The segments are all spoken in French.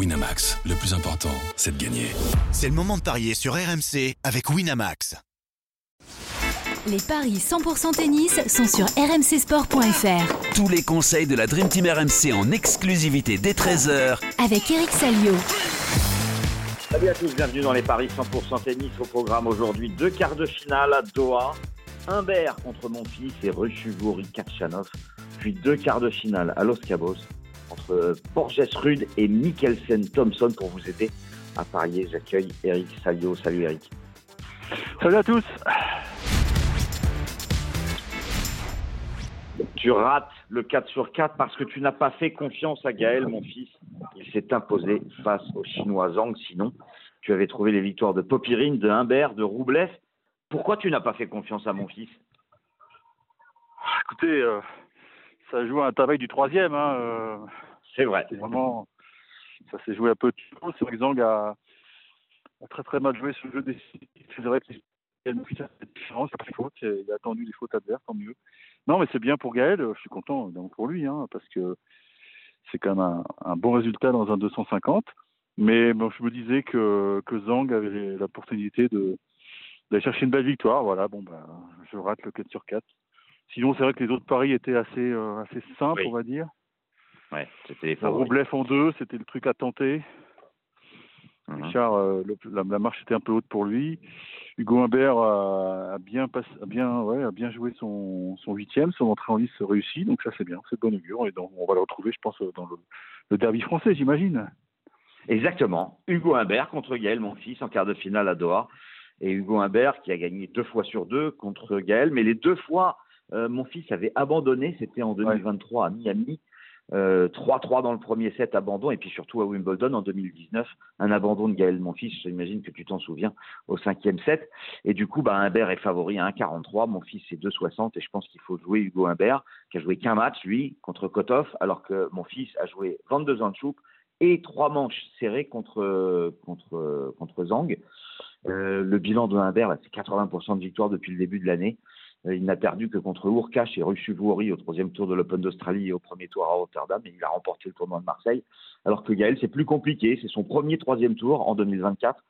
Winamax, le plus important, c'est de gagner. C'est le moment de parier sur RMC avec Winamax. Les paris 100% tennis sont sur rmcsport.fr. Tous les conseils de la Dream Team RMC en exclusivité dès 13h Avec Eric Salio. Salut à tous, bienvenue dans les paris 100% tennis. Au programme aujourd'hui, deux quarts de finale à Doha. Humbert contre mon fils et Ruchuvori Kachanov. Puis deux quarts de finale à Los Cabos entre Borges Rude et Mikkelsen Thompson pour vous aider à parier. J'accueille Eric Salio. Salut Eric. Salut à tous. Tu rates le 4 sur 4 parce que tu n'as pas fait confiance à Gaël, mon fils. Il s'est imposé face au Chinois Zhang. Sinon, tu avais trouvé les victoires de Popirine, de Humbert, de Roublev. Pourquoi tu n'as pas fait confiance à mon fils? Écoutez, euh, ça joue à un travail du troisième. Hein, euh, C'est vrai. c'est vraiment, ça s'est joué un peu tôt. C'est vrai que Zhang a, a très très mal joué le jeu des C'est vrai qu'il a une petite différence, il faute, il a attendu les fautes adverses, tant mieux. Non, mais c'est bien pour Gaël, je suis content pour lui, hein, parce que c'est quand même un, un bon résultat dans un 250. Mais bon, je me disais que, que Zhang avait l'opportunité de d'aller chercher une belle victoire. Voilà, bon, bah, je rate le 4 sur 4. Sinon, c'est vrai que les autres paris étaient assez, euh, assez simples, Oui. on va dire. Ouais, c'était les La favoris. Roublev en deux, c'était le truc à tenter. Mhm. Richard, euh, le- la, la marche était un peu haute pour lui. Hugo Humbert a, a bien, pass- a bien, ouais, a bien joué son, son huitième, son entrée en lice réussie, donc ça c'est bien, c'est bonne augure. Et donc, on va le retrouver, je pense, dans le, le derby français, j'imagine. Exactement. Hugo Humbert contre Gaël, mon fils, en quart de finale à Doha. Et Hugo Humbert qui a gagné deux fois sur deux contre Gaël. Mais les deux fois, euh, mon fils avait abandonné. C'était en 2023 à Miami. Euh, 3-3 dans le premier set, abandon. Et puis surtout à Wimbledon en 2019, un abandon de Gaël, mon fils. J'imagine que tu t'en souviens au cinquième set. Et du coup, bah, Humbert est favori à 1,43. Mon fils, c'est 2,60. Et je pense qu'il faut jouer Hugo Humbert, qui a joué qu'un match, lui, contre Kotov, alors que mon fils a joué 22 ans de choupe et trois manches serrées contre, contre, contre Zhang. Euh, le bilan de Humbert, c'est 80% de victoire depuis le début de l'année. Euh, il n'a perdu que contre Urkash et Ruchuvori au troisième tour de l'Open d'Australie et au premier tour à Rotterdam. Et il a remporté le tournoi de Marseille. Alors que Gaël, c'est plus compliqué. C'est son premier troisième tour en 2024.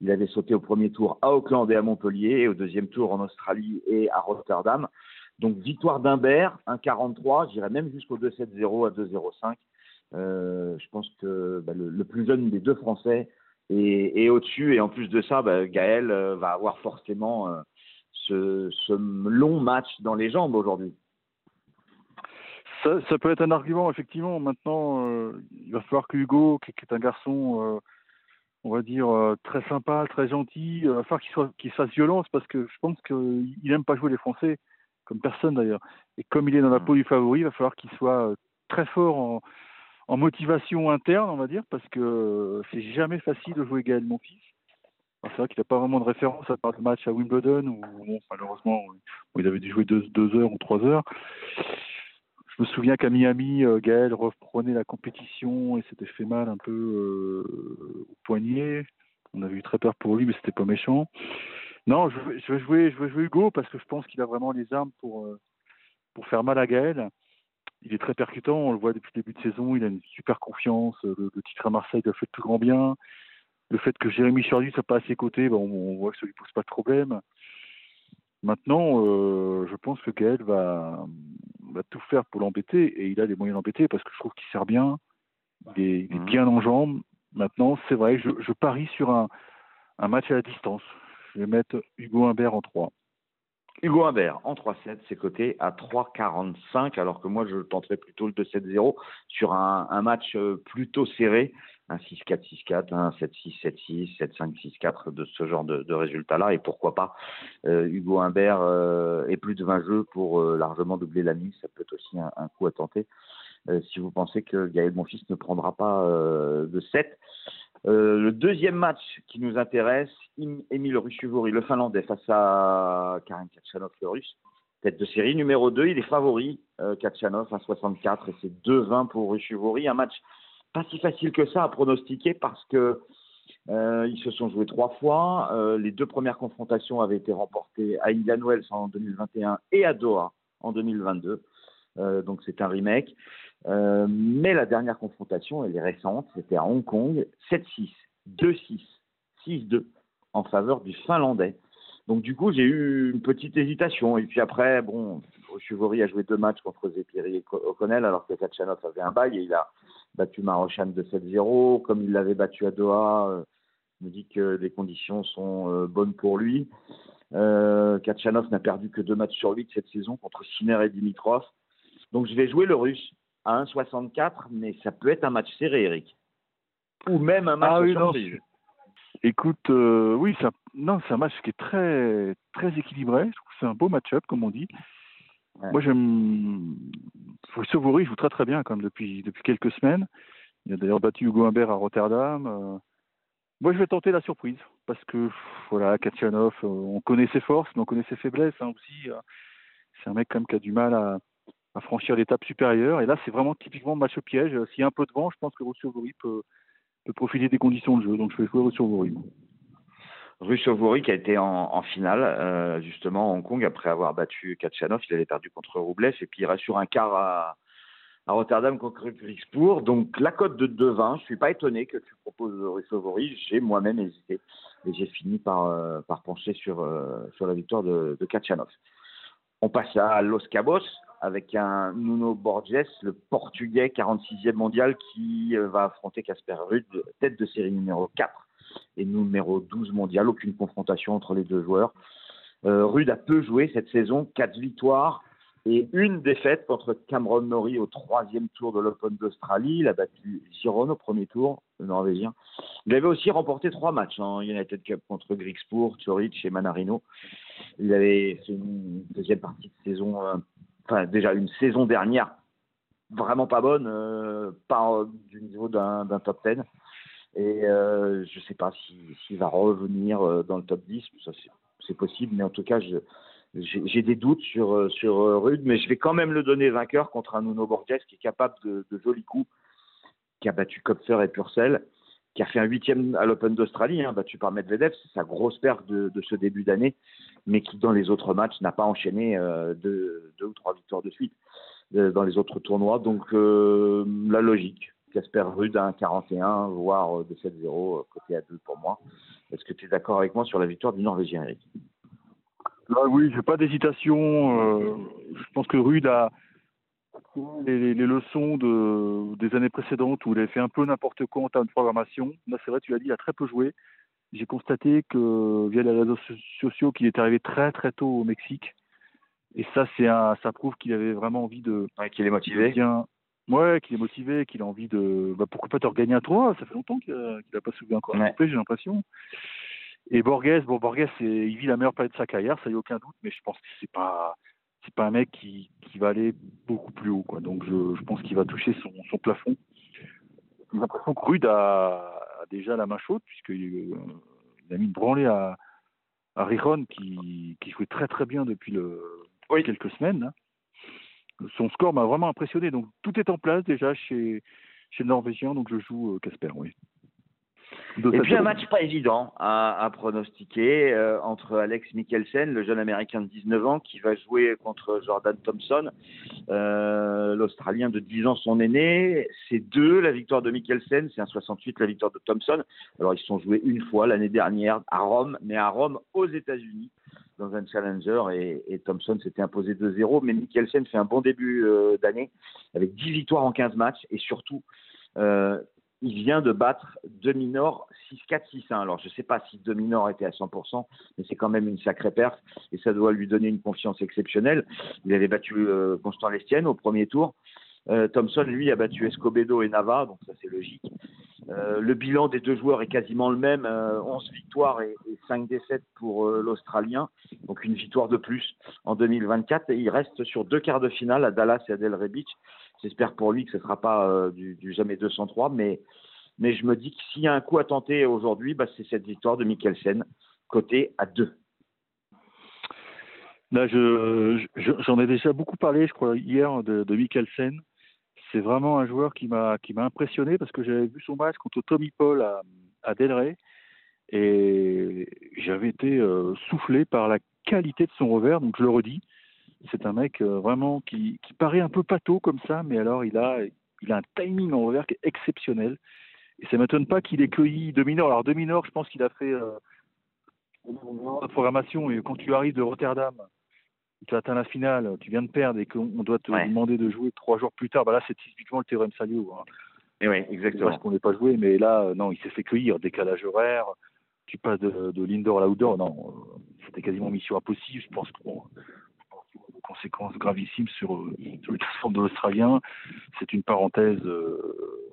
Il avait sauté au premier tour à Auckland et à Montpellier, et au deuxième tour en Australie et à Rotterdam. Donc victoire d'Humbert, 1,43, j'irais même jusqu'au 2,70 à 2,05. Euh, je pense que bah, le, plus jeune des deux Français est, est au-dessus. Et en plus de ça, bah, Gaël euh, va avoir forcément euh, ce, ce long match dans les jambes aujourd'hui. Ça, ça peut être un argument, effectivement. Maintenant, euh, il va falloir que Hugo, qui, qui est un garçon, euh, on va dire, euh, très sympa, très gentil, il va falloir qu'il soit qu'il fasse violence parce que je pense qu'il n'aime pas jouer les Français, comme personne d'ailleurs. Et comme il est dans la Mm. peau du favori, il va falloir qu'il soit très fort en, en motivation interne, on va dire, parce que c'est jamais facile de jouer Gaël Monfils. C'est vrai qu'il n'a pas vraiment de référence à part le match à Wimbledon où malheureusement où il avait dû jouer deux, deux heures ou trois heures. Je me souviens qu'à Miami, euh, Gaël reprenait la compétition et s'était fait mal un peu euh, au poignet. On avait eu très peur pour lui, mais c'était pas méchant. Non, je, je vais jouer, Hugo parce que je pense qu'il a vraiment les armes pour euh, pour faire mal à Gaël. Il est très percutant, on le voit depuis le début de saison. Il a une super confiance. Le, titre à Marseille il a fait le plus grand bien. Le fait que Jérémy Chardy soit pas à ses côtés, ben, on, on voit que ça lui pose pas de problème. Maintenant, euh, je pense que Gaël va, va tout faire pour l'embêter et il a les moyens d'embêter parce que je trouve qu'il sert bien, il est, il est bien en jambes. Maintenant, c'est vrai, je, je parie sur un, un match à la distance. Je vais mettre Hugo Humbert en 3. Hugo Humbert en 3-7, c'est coté à 3,45, alors que moi je tenterais plutôt le 2-7-0 sur un, un match euh, plutôt serré, un 6-4, 6-4, un 7-6, 7-6, 7-5, 6-4 de ce genre de, résultats-là. Et pourquoi pas euh, Hugo Humbert euh, et plus de 20 jeux pour euh, largement doubler la ça peut être aussi un, coup à tenter. Euh, si vous pensez que Gaël Monfils ne prendra pas de 7. Euh, le deuxième match qui nous intéresse, Emile Ruchuvori, le Finlandais, face à Karin Kachanov, le Russe. Tête de série numéro 2, il est favori, Kachanov à 64 et c'est 2-20 pour Ruchuvori. Un match pas si facile que ça à pronostiquer parce que euh, ils se sont joués trois fois. Euh, les deux premières confrontations avaient été remportées à Indian Wells en 2021 et à Doha en 2022. Euh, donc c'est un remake. Euh, mais la dernière confrontation, elle est récente, c'était à Hong Kong, 7-6, 2-6, 6-2 en faveur du Finlandais. Donc du coup, j'ai eu une petite hésitation. Et puis après, bon, Chuvori a joué deux matchs contre Zepiri et O'Connell, alors que Kachanov avait un bail et il a battu Marochan de 7-0. Comme il l'avait battu à Doha, euh, je me dis que les conditions sont euh, bonnes pour lui. Euh, Kachanov n'a perdu que deux matchs sur huit cette saison contre Sinner et Dimitrov. Donc je vais jouer le russe à 1,64, mais ça peut être un match serré, Eric. Ou même un match Ah oui, surprise. non, Écoute, euh, oui, ça, non, c'est un match qui est très, très équilibré. Je trouve que c'est un beau match-up, comme on dit. Ouais. Moi, j'aime. Savori joue très très bien quand même depuis, depuis quelques semaines. Il a d'ailleurs battu Hugo Humbert à Rotterdam. Euh, Moi, je vais tenter la surprise parce que voilà, Kachanov, euh, on connaît ses forces, mais on connaît ses faiblesses hein, aussi. euh. C'est un mec quand même qui a du mal à, à franchir l'étape supérieure. Et là, c'est vraiment typiquement match au piège. S'il y a un peu de vent, je pense que Savori peut, peut profiter des conditions de jeu. Donc, je vais jouer Savori. Rusovori qui a été en, finale, euh, justement, à Hong Kong, après avoir battu Kachanov. Il avait perdu contre Roublev et puis il reste sur un quart à, Rotterdam contre Griekspoor. Donc la cote de 2,20, je suis pas étonné que tu proposes Rusovori. J'ai moi-même hésité et j'ai fini par, euh, pencher sur, euh, sur la victoire de, de Kachanov. On passe à Los Cabos avec un Nuno Borges, le Portugais 46e mondial qui euh, va affronter Casper Ruud, tête de série numéro 4 et numéro 12 mondial. Aucune confrontation entre les deux joueurs. Euh, Rude a peu joué cette saison, quatre victoires et une défaite contre Cameron Norrie au troisième tour de l'Open d'Australie. Il a battu Giron au premier tour, le Norvégien. Il avait aussi remporté trois matchs en United Cup contre Griekspoor, Zurich et Manarino. Il avait une deuxième partie de saison, euh, enfin déjà une saison dernière vraiment pas bonne, euh, pas euh, du niveau d'un top 10. Et euh, je ne sais pas s'il si, s'il va revenir euh, dans le top 10, ça c'est- possible, mais en tout cas, j'ai des doutes sur, euh, sur euh, Rude, mais je vais quand même le donner vainqueur contre un Nuno Borges qui est capable de, de jolis coups, qui a battu Kopfer et Purcell, qui a fait un huitième à l'Open d'Australie, hein, battu par Medvedev, c'est sa grosse perte de, de ce début d'année, mais qui dans les autres matchs n'a pas enchaîné euh, deux, deux ou trois victoires de suite euh, dans les autres tournois. Donc la logique. Casper Rude à 1,41, voire euh, de 7-0, euh, côté à 2 pour moi. Est-ce que tu es d'accord avec moi sur la victoire du Norvégien, Eric? Là, oui, j'ai pas d'hésitation. euh, je pense que Rude a les, les- leçons de, des années précédentes où il avait fait un peu n'importe quoi en termes de programmation. Là, c'est vrai, tu l'as dit, il a très peu joué. J'ai constaté que via les réseaux so- sociaux qu'il est arrivé très très tôt au Mexique. Et ça, c'est ça prouve qu'il avait vraiment envie de, ouais, Qu'il est de motivé bien, ouais, qu'il est motivé, qu'il a envie de, bah, pourquoi pas de regagner un tournoi? Ça fait longtemps qu'il a, qu'il a pas soulevé encore un Ouais. j'ai l'impression. Et Borges, bon, Borges, il vit la meilleure période de sa carrière, ça y a aucun doute, mais je pense que c'est pas, c'est pas un mec qui, qui va aller beaucoup plus haut, quoi. Donc, je, je pense qu'il va toucher son, son plafond. J'ai l'impression que Rude a, a déjà la main chaude, puisqu'il il a mis une branlée à, à Rijon, qui, qui jouait très très bien depuis le, Oui. quelques semaines. là. Son score m'a vraiment impressionné. Donc, tout est en place déjà chez, chez le Norvégien, donc je joue euh, Casper, oui. De Et puis un match pas évident à, à pronostiquer euh, entre Alex Mikkelsen, le jeune américain de 19 ans, qui va jouer contre Jordan Thompson, euh, l'Australien de 10 ans, son aîné. C'est deux, la victoire de Mikkelsen, c'est un 68, la victoire de Thompson. Alors ils se sont joués une fois l'année dernière à Rome, mais à Rome aux États-Unis dans un challenger et, et Thompson s'était imposé 2-0. Mais Mikkelsen fait un bon début euh, d'année avec 10 victoires en 15 matchs et surtout euh, il vient de battre Dominor 6-4, 6-1. Alors, je ne sais pas si Dominor était à 100%, mais c'est quand même une sacrée perte et ça doit lui donner une confiance exceptionnelle. Il avait battu euh, Constant Lestienne au premier tour. Euh, Thompson, lui, a battu Escobedo et Nava, donc ça c'est logique. Euh, le bilan des deux joueurs est quasiment le même, euh, 11 victoires et, et 5 défaites pour euh, l'Australien, donc une victoire de plus en 2024. Et il reste sur deux quarts de finale à Dallas et à Delray Beach. J'espère pour lui que ce ne sera pas euh, du, du jamais 203, mais, mais je me dis que s'il y a un coup à tenter aujourd'hui, bah, c'est cette victoire de Mikkelsen, côté à 2. Là, je, je- j'en ai déjà beaucoup parlé, je crois, hier de Mikkelsen. C'est vraiment un joueur qui m'a qui m'a impressionné parce que j'avais vu son match contre Tommy Paul à, à Delray et j'avais été euh, soufflé par la qualité de son revers. Donc je le redis, C'est un mec euh, vraiment qui, qui paraît un peu pâteau comme ça, mais alors il a, il a un timing en revers qui est exceptionnel. Et ça m'étonne pas qu'il ait cueilli mineurs. Alors mineurs, je pense qu'il a fait euh, la programmation. Et quand tu arrives de Rotterdam, tu atteins la finale, tu viens de perdre et qu'on doit te Ouais. demander de jouer trois jours plus tard, bah là c'est typiquement le théorème Salio. Hein. Et oui, exactement. parce qu'on n'est pas joué, mais là, euh, non, il s'est fait cueillir, décalage horaire, tu passes de, de l'indoor à l'outdoor, non, euh, c'était quasiment mission impossible, je pense que bon, je pense qu'il y a des conséquences gravissimes sur, euh, sur le classement de l'Australien, c'est une parenthèse euh,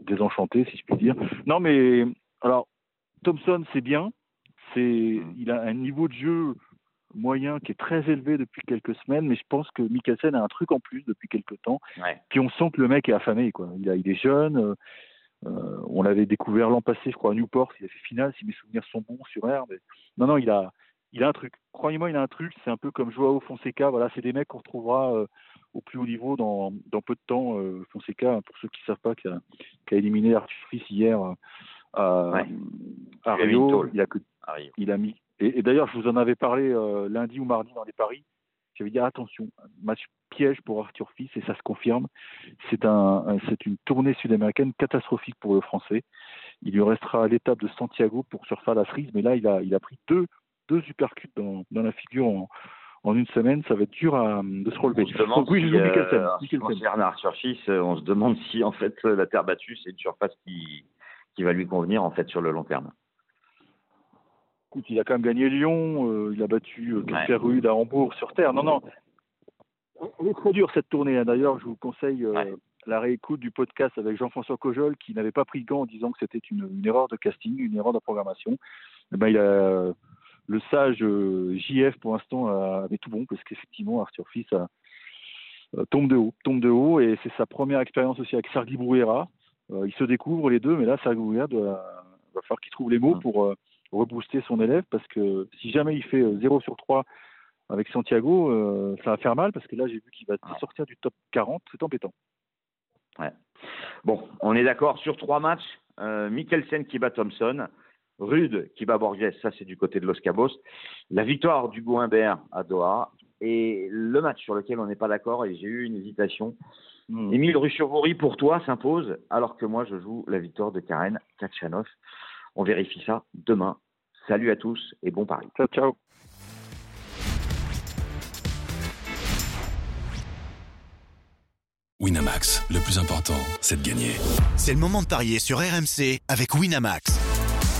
désenchantée, si je puis dire. Non, mais, alors, Thompson, c'est bien, c'est, il a un niveau de jeu moyen qui est très élevé depuis quelques semaines, mais je pense que Mikkelsen a un truc en plus depuis quelques temps, Ouais. puis on sent que le mec est affamé. Quoi. Il, a, il est jeune. euh, euh, on l'avait découvert l'an passé, je crois, à Newport. Il a fait finale, si mes souvenirs sont bons, sur air. Mais... Non, non, il a, il a un truc. Croyez-moi, il a un truc. C'est un peu comme Joao Fonseca. Voilà, c'est des mecs qu'on retrouvera euh, au plus haut niveau dans, dans peu de temps. Euh, Fonseca, pour ceux qui ne savent pas, qui a, qui a éliminé Arthur Fils hier à, Ouais. Rio. Il a que il a mis. Et, et d'ailleurs, je vous en avais parlé euh, lundi ou mardi dans les paris. J'avais dit attention, match piège pour Arthur Fils et ça se confirme. C'est un, un- c'est une tournée sud-américaine catastrophique pour le Français. Il lui restera l'étape de Santiago pour refaire la frise, mais là, il a, il a pris deux, deux supercuts dans, dans la figure en, en une semaine. Ça va être dur à, de se relever. On se demande Donc oui, je si, euh, Arthur Fils, euh, on se demande si en fait la terre battue c'est une surface qui, qui va lui convenir en fait sur le long terme. Écoute, il a quand même gagné Lyon, euh, il a battu euh, Ouais. Casper-Ruud à Hambourg sur terre. Non, non. Dure cette tournée. hein. D'ailleurs, je vous conseille euh, Ouais. la réécoute du podcast avec Jean-François Cojol qui n'avait pas pris gant en disant que c'était une, une erreur de casting, une erreur de programmation. Eh ben, il a, le sage euh, JF pour l'instant avait tout bon parce qu'effectivement Arthur Fils a- tombe de haut, tombe de haut et c'est sa première expérience aussi avec Sergi Brouillera. Ils se découvrent les deux, mais là Sergi Brouillera doit, va falloir qu'il trouve les mots pour rebooster son élève parce que si jamais il fait euh, 0 sur 3 avec Santiago, euh, ça va faire mal parce que là j'ai vu qu'il va Ouais. sortir du top 40, c'est embêtant. Bon, on est d'accord sur trois matchs. Euh, Mikkelsen qui bat Thompson, Rude qui bat Borges, ça c'est du côté de Los Cabos. La victoire du Humbert à Doha et le match sur lequel on n'est pas d'accord et j'ai eu une hésitation. Mm. Émile Ruchevori pour toi s'impose alors que moi je joue la victoire de Karen Kachanov. On vérifie ça demain. Salut à tous et bon pari. Ciao, ciao. Winamax, le plus important, c'est de gagner. C'est le moment de parier sur RMC avec Winamax.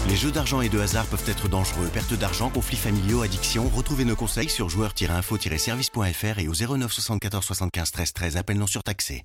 Les jeux d'argent et de hasard peuvent être dangereux. Perte d'argent, conflits familiaux, addiction. Retrouvez nos conseils sur joueurs-info-service.fr et au 09 74 75 13 13. Appel non surtaxé.